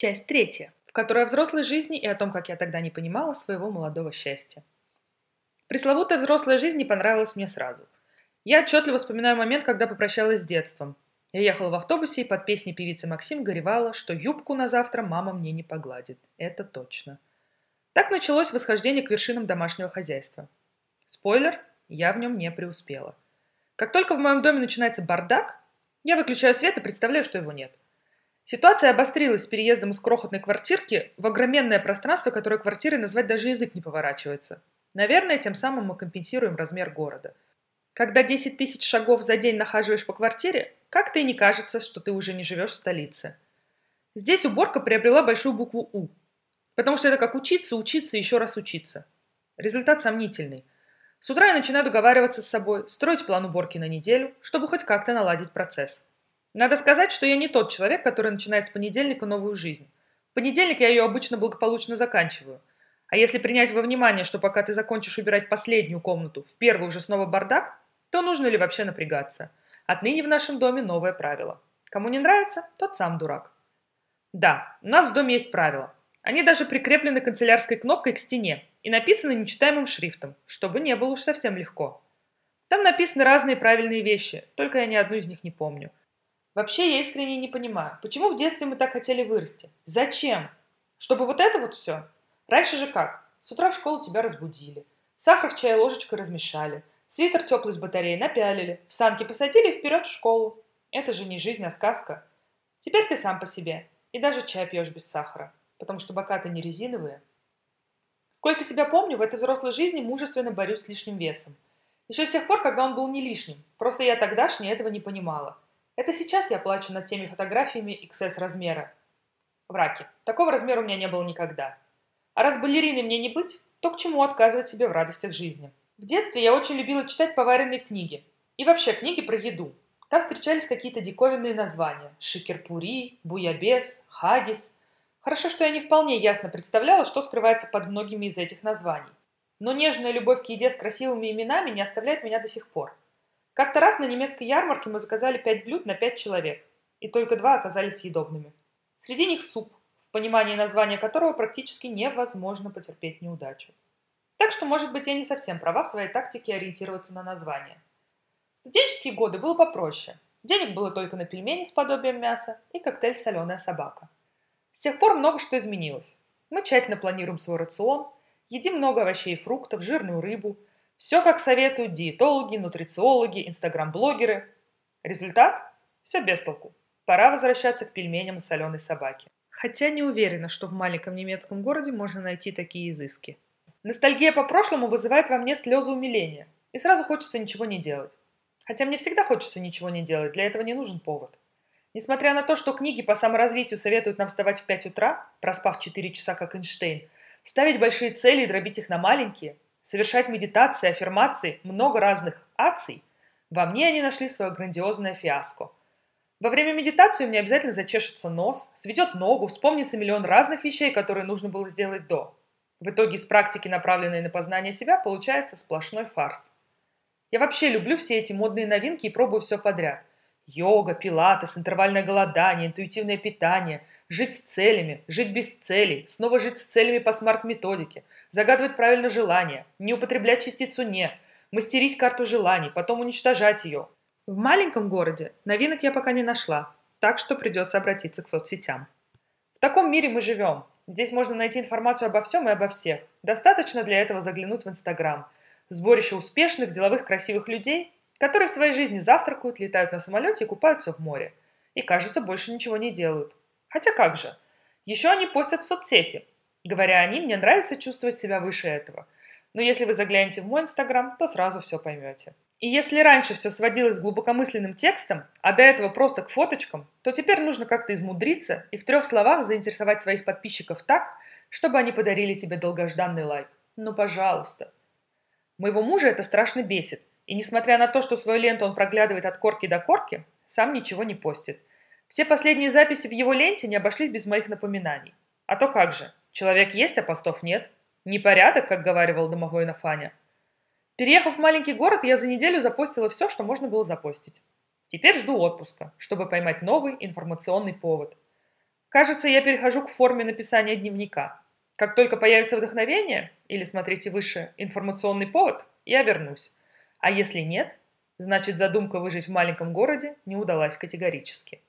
Часть третья, в которой о взрослой жизни и о том, как я тогда не понимала своего молодого счастья. Пресловутая взрослая жизнь не понравилась мне сразу. Я отчетливо вспоминаю момент, когда попрощалась с детством. Я ехала в автобусе и под песни певицы Максим горевала, что юбку на завтра мама мне не погладит. Это точно. Так началось восхождение к вершинам домашнего хозяйства. Спойлер, я в нем не преуспела. Как только в моем доме начинается бардак, я выключаю свет и представляю, что его нет. Ситуация обострилась с переездом из крохотной квартирки в огроменное пространство, которое квартирой назвать даже язык не поворачивается. Наверное, тем самым мы компенсируем размер города. Когда 10 тысяч шагов за день нахаживаешь по квартире, как-то и не кажется, что ты уже не живешь в столице. Здесь уборка приобрела большую букву «У», потому что это как учиться, учиться и еще раз учиться. Результат сомнительный. С утра я начинаю договариваться с собой, строить план уборки на неделю, чтобы хоть как-то наладить процесс. Надо сказать, что я не тот человек, который начинает с понедельника новую жизнь. В понедельник я ее обычно благополучно заканчиваю. А если принять во внимание, что пока ты закончишь убирать последнюю комнату, в первую уже снова бардак, то нужно ли вообще напрягаться? Отныне в нашем доме новое правило. Кому не нравится, тот сам дурак. Да, у нас в доме есть правила. Они даже прикреплены канцелярской кнопкой к стене и написаны нечитаемым шрифтом, чтобы не было уж совсем легко. Там написаны разные правильные вещи, только я ни одну из них не помню. Вообще, я искренне не понимаю, почему в детстве мы так хотели вырасти? Зачем? Чтобы вот это вот все? Раньше же как? С утра в школу тебя разбудили. Сахар в чай ложечкой размешали. Свитер теплый с батареей напялили. В санки посадили и вперед в школу. Это же не жизнь, а сказка. Теперь ты сам по себе. И даже чай пьешь без сахара. Потому что бока-то не резиновые. Сколько себя помню, в этой взрослой жизни мужественно борюсь с лишним весом. Еще с тех пор, когда он был не лишним. Просто я тогдашне этого не понимала. Это сейчас я плачу над теми фотографиями XS размера. Враки. Такого размера у меня не было никогда. А раз балериной мне не быть, то к чему отказывать себе в радостях жизни? В детстве я очень любила читать поваренные книги. И вообще книги про еду. Там встречались какие-то диковинные названия. Шикерпури, буябес, хагис. Хорошо, что я не вполне ясно представляла, что скрывается под многими из этих названий. Но нежная любовь к еде с красивыми именами не оставляет меня до сих пор. Как-то раз на немецкой ярмарке мы заказали пять блюд на пять человек, и только два оказались съедобными. Среди них суп, в понимании названия которого практически невозможно потерпеть неудачу. Так что, может быть, я не совсем права в своей тактике ориентироваться на название. В студенческие годы было попроще. Денег было только на пельмени с подобием мяса и коктейль «Соленая собака». С тех пор много что изменилось. Мы тщательно планируем свой рацион, едим много овощей и фруктов, жирную рыбу – все, как советуют диетологи, нутрициологи, инстаграм-блогеры. Результат? Все без толку. Пора возвращаться к пельменям и соленой собаке. Хотя не уверена, что в маленьком немецком городе можно найти такие изыски. Ностальгия по прошлому вызывает во мне слезы умиления. И сразу хочется ничего не делать. Хотя мне всегда хочется ничего не делать, для этого не нужен повод. Несмотря на то, что книги по саморазвитию советуют нам вставать в 5 утра, проспав 4 часа как Эйнштейн, ставить большие цели и дробить их на маленькие – совершать медитации, аффирмации, много разных аций, во мне они нашли свое грандиозное фиаско. Во время медитации у меня обязательно зачешется нос, сведет ногу, вспомнится миллион разных вещей, которые нужно было сделать до. В итоге из практики, направленной на познание себя, получается сплошной фарс. Я вообще люблю все эти модные новинки и пробую все подряд. Йога, пилатес, интервальное голодание, интуитивное питание, жить с целями, жить без целей, снова жить с целями по смарт-методике – загадывать правильно желание, не употреблять частицу «не», мастерить карту желаний, потом уничтожать ее. В маленьком городе новинок я пока не нашла, так что придется обратиться к соцсетям. В таком мире мы живем. Здесь можно найти информацию обо всем и обо всех. Достаточно для этого заглянуть в Инстаграм. Сборище успешных, деловых, красивых людей, которые в своей жизни завтракают, летают на самолете и купаются в море. И, кажется, больше ничего не делают. Хотя как же? Еще они постят в соцсети, Говоря они, мне нравится чувствовать себя выше этого. Но если вы заглянете в мой инстаграм, то сразу все поймете. И если раньше все сводилось к глубокомысленным текстам, а до этого просто к фоточкам, то теперь нужно как-то измудриться и в трех словах заинтересовать своих подписчиков так, чтобы они подарили тебе долгожданный лайк. Ну, пожалуйста. Моего мужа это страшно бесит. И несмотря на то, что свою ленту он проглядывает от корки до корки, сам ничего не постит. Все последние записи в его ленте не обошлись без моих напоминаний. А то как же, Человек есть, а постов нет. Непорядок, как говаривал домовой Нафаня. Переехав в маленький город, я за неделю запостила все, что можно было запостить. Теперь жду отпуска, чтобы поймать новый информационный повод. Кажется, я перехожу к форме написания дневника. Как только появится вдохновение, или, смотрите выше, информационный повод, я вернусь. А если нет, значит задумка выжить в маленьком городе не удалась категорически.